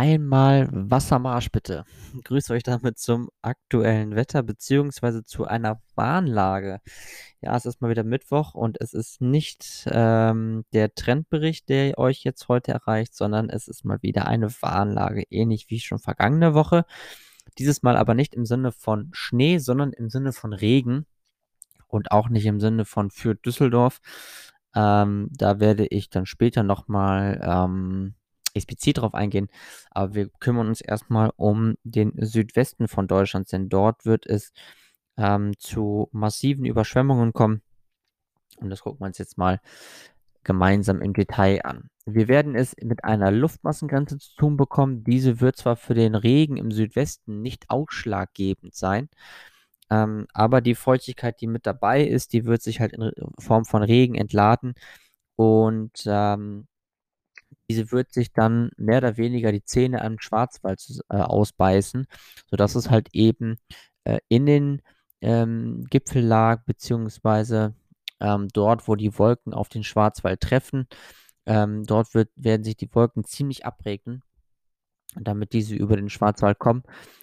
einmal Wassermarsch bitte. Grüße euch damit zum aktuellen Wetter beziehungsweise zu einer Warnlage. Ja, es ist mal wieder Mittwoch und es ist nicht ähm, der Trendbericht, der euch jetzt heute erreicht, sondern es ist mal wieder eine Warnlage, ähnlich wie schon vergangene Woche. Dieses Mal aber nicht im Sinne von Schnee, sondern im Sinne von Regen und auch nicht im Sinne von für Düsseldorf. Ähm, da werde ich dann später nochmal ähm, explizit darauf eingehen, aber wir kümmern uns erstmal um den Südwesten von Deutschland, denn dort wird es ähm, zu massiven Überschwemmungen kommen. Und das gucken wir uns jetzt mal gemeinsam im Detail an. Wir werden es mit einer Luftmassengrenze zu tun bekommen. Diese wird zwar für den Regen im Südwesten nicht ausschlaggebend sein, ähm, aber die Feuchtigkeit, die mit dabei ist, die wird sich halt in Form von Regen entladen und ähm, diese wird sich dann mehr oder weniger die Zähne am Schwarzwald äh, ausbeißen, sodass es halt eben äh, in den ähm, Gipfel lag, beziehungsweise ähm, dort, wo die Wolken auf den Schwarzwald treffen. Ähm, dort wird, werden sich die Wolken ziemlich abregnen, damit diese über den Schwarzwald kommen.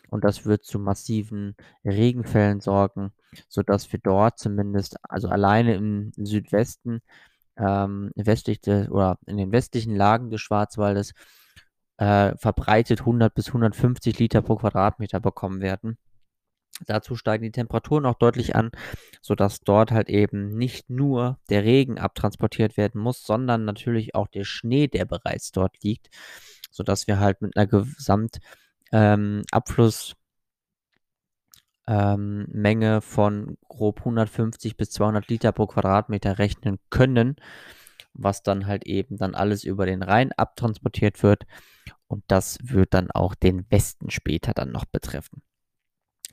Und das wird zu massiven Regenfällen sorgen, sodass wir dort zumindest, also alleine im Südwesten, ähm, westlich des, oder in den westlichen Lagen des Schwarzwaldes äh, verbreitet 100 bis 150 Liter pro Quadratmeter bekommen werden. Dazu steigen die Temperaturen auch deutlich an, sodass dort halt eben nicht nur der Regen abtransportiert werden muss, sondern natürlich auch der Schnee, der bereits dort liegt, sodass wir halt mit einer Gesamtabfluss ähm, ähm, Menge von grob 150 bis 200 Liter pro Quadratmeter rechnen können, was dann halt eben dann alles über den Rhein abtransportiert wird. Und das wird dann auch den Westen später dann noch betreffen.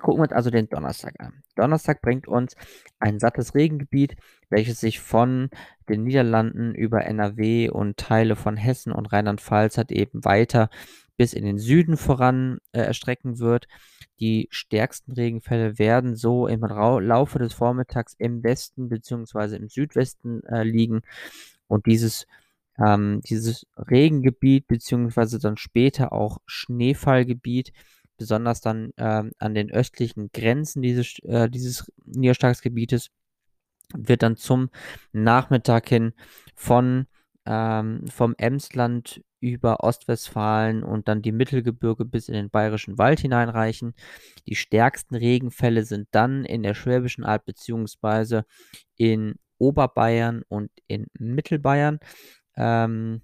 Gucken wir uns also den Donnerstag an. Donnerstag bringt uns ein sattes Regengebiet, welches sich von den Niederlanden über NRW und Teile von Hessen und Rheinland-Pfalz hat eben weiter bis in den Süden voran äh, erstrecken wird. Die stärksten Regenfälle werden so im Laufe des Vormittags im Westen bzw. im Südwesten äh, liegen. Und dieses, ähm, dieses Regengebiet bzw. dann später auch Schneefallgebiet, besonders dann ähm, an den östlichen Grenzen dieses, äh, dieses Niederschlagsgebietes, wird dann zum Nachmittag hin von ähm, vom Emsland über Ostwestfalen und dann die Mittelgebirge bis in den Bayerischen Wald hineinreichen. Die stärksten Regenfälle sind dann in der Schwäbischen Alb bzw. in Oberbayern und in Mittelbayern, ähm,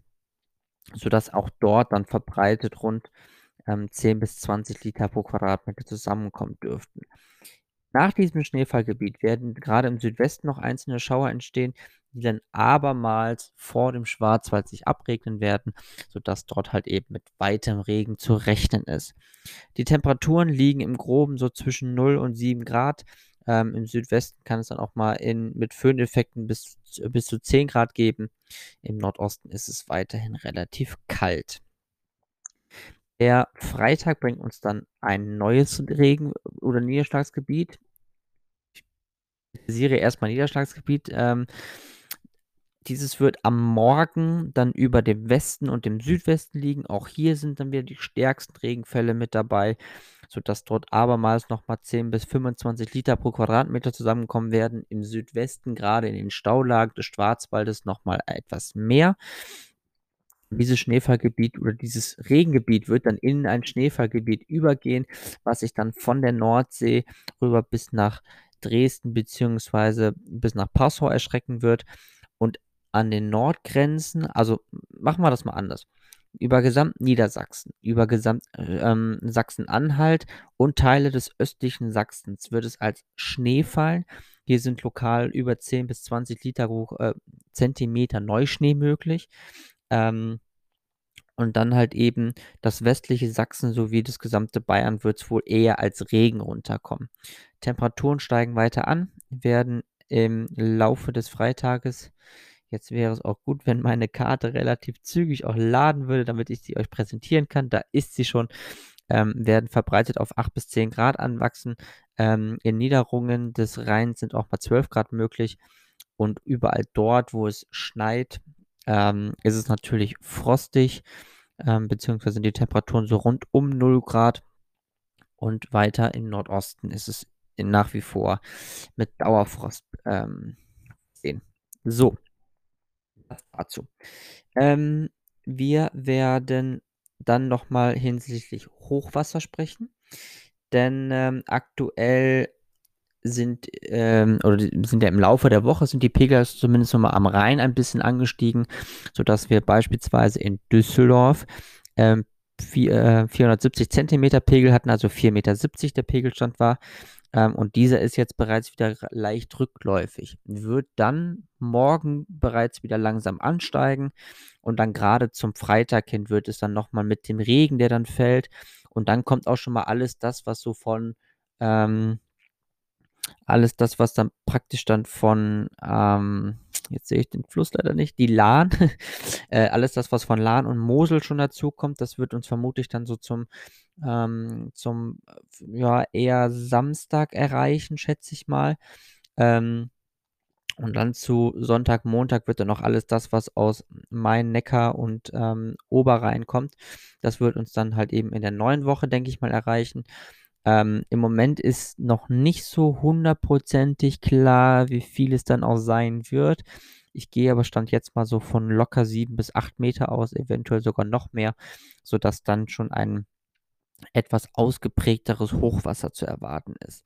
sodass auch dort dann verbreitet rund ähm, 10 bis 20 Liter pro Quadratmeter zusammenkommen dürften. Nach diesem Schneefallgebiet werden gerade im Südwesten noch einzelne Schauer entstehen, die dann abermals vor dem Schwarzwald sich abregnen werden, sodass dort halt eben mit weitem Regen zu rechnen ist. Die Temperaturen liegen im Groben so zwischen 0 und 7 Grad. Ähm, Im Südwesten kann es dann auch mal in, mit Föhneffekten bis, bis zu 10 Grad geben. Im Nordosten ist es weiterhin relativ kalt. Der Freitag bringt uns dann ein neues Regen- oder Niederschlagsgebiet. Ich sehe erstmal Niederschlagsgebiet. Ähm, dieses wird am Morgen dann über dem Westen und dem Südwesten liegen. Auch hier sind dann wieder die stärksten Regenfälle mit dabei, sodass dort abermals nochmal 10 bis 25 Liter pro Quadratmeter zusammenkommen werden. Im Südwesten, gerade in den Staulagen des Schwarzwaldes, nochmal etwas mehr. Dieses Schneefallgebiet oder dieses Regengebiet wird dann in ein Schneefallgebiet übergehen, was sich dann von der Nordsee rüber bis nach Dresden bzw. bis nach Passau erschrecken wird. An den Nordgrenzen, also machen wir das mal anders. Über gesamt Niedersachsen, über gesamt ähm, Sachsen-Anhalt und Teile des östlichen Sachsens wird es als Schnee fallen. Hier sind lokal über 10 bis 20 Liter hoch, äh, Zentimeter Neuschnee möglich. Ähm, und dann halt eben das westliche Sachsen sowie das gesamte Bayern wird es wohl eher als Regen runterkommen. Temperaturen steigen weiter an, werden im Laufe des Freitages Jetzt wäre es auch gut, wenn meine Karte relativ zügig auch laden würde, damit ich sie euch präsentieren kann. Da ist sie schon. Ähm, werden verbreitet auf 8 bis 10 Grad anwachsen. Ähm, in Niederungen des Rheins sind auch mal 12 Grad möglich. Und überall dort, wo es schneit, ähm, ist es natürlich frostig. ähm, beziehungsweise die Temperaturen so rund um 0 Grad. Und weiter im Nordosten ist es nach wie vor mit Dauerfrost ähm, sehen. So, das dazu. Ähm, wir werden dann nochmal hinsichtlich Hochwasser sprechen, denn ähm, aktuell sind ähm, oder sind ja im Laufe der Woche sind die Pegel zumindest nochmal am Rhein ein bisschen angestiegen, sodass wir beispielsweise in Düsseldorf ähm, 470 äh, Zentimeter Pegel hatten, also 4,70 Meter der Pegelstand war. Ähm, und dieser ist jetzt bereits wieder leicht rückläufig. Wird dann morgen bereits wieder langsam ansteigen. Und dann gerade zum Freitag hin wird es dann nochmal mit dem Regen, der dann fällt. Und dann kommt auch schon mal alles das, was so von ähm, alles das, was dann praktisch dann von, ähm, jetzt sehe ich den Fluss leider nicht, die Lahn, äh, alles das, was von Lahn und Mosel schon dazu kommt, das wird uns vermutlich dann so zum, ähm, zum, ja, eher Samstag erreichen, schätze ich mal. Ähm, und dann zu Sonntag, Montag wird dann noch alles das, was aus Main, Neckar und ähm, Oberrhein kommt. Das wird uns dann halt eben in der neuen Woche, denke ich mal, erreichen. Ähm, Im Moment ist noch nicht so hundertprozentig klar, wie viel es dann auch sein wird. Ich gehe aber Stand jetzt mal so von locker sieben bis acht Meter aus, eventuell sogar noch mehr, sodass dann schon ein etwas ausgeprägteres Hochwasser zu erwarten ist.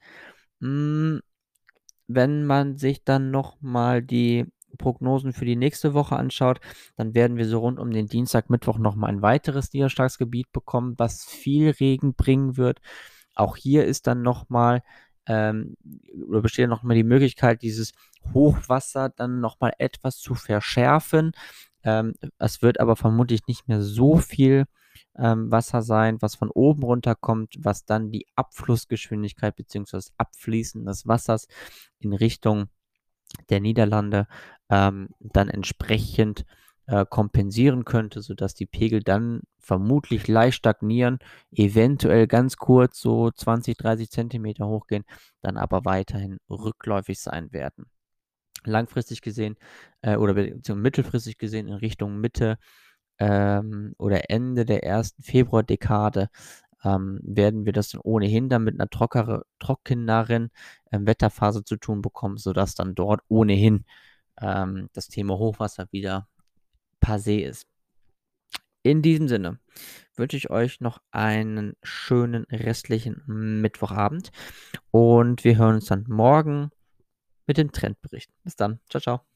Hm, wenn man sich dann nochmal die Prognosen für die nächste Woche anschaut, dann werden wir so rund um den Dienstag, Mittwoch nochmal ein weiteres Niederschlagsgebiet bekommen, was viel Regen bringen wird. Auch hier ist dann nochmal, ähm, oder besteht nochmal die Möglichkeit, dieses Hochwasser dann nochmal etwas zu verschärfen. Ähm, es wird aber vermutlich nicht mehr so viel ähm, Wasser sein, was von oben runterkommt, was dann die Abflussgeschwindigkeit bzw. Abfließen des Wassers in Richtung der Niederlande ähm, dann entsprechend äh, kompensieren könnte, sodass die Pegel dann vermutlich leicht stagnieren, eventuell ganz kurz so 20, 30 Zentimeter hochgehen, dann aber weiterhin rückläufig sein werden. Langfristig gesehen äh, oder mittelfristig gesehen in Richtung Mitte ähm, oder Ende der ersten Februardekade ähm, werden wir das dann ohnehin dann mit einer trockere, trockeneren äh, Wetterphase zu tun bekommen, sodass dann dort ohnehin ähm, das Thema Hochwasser wieder passé ist. In diesem Sinne wünsche ich euch noch einen schönen restlichen Mittwochabend und wir hören uns dann morgen mit dem Trendbericht. Bis dann. Ciao, ciao.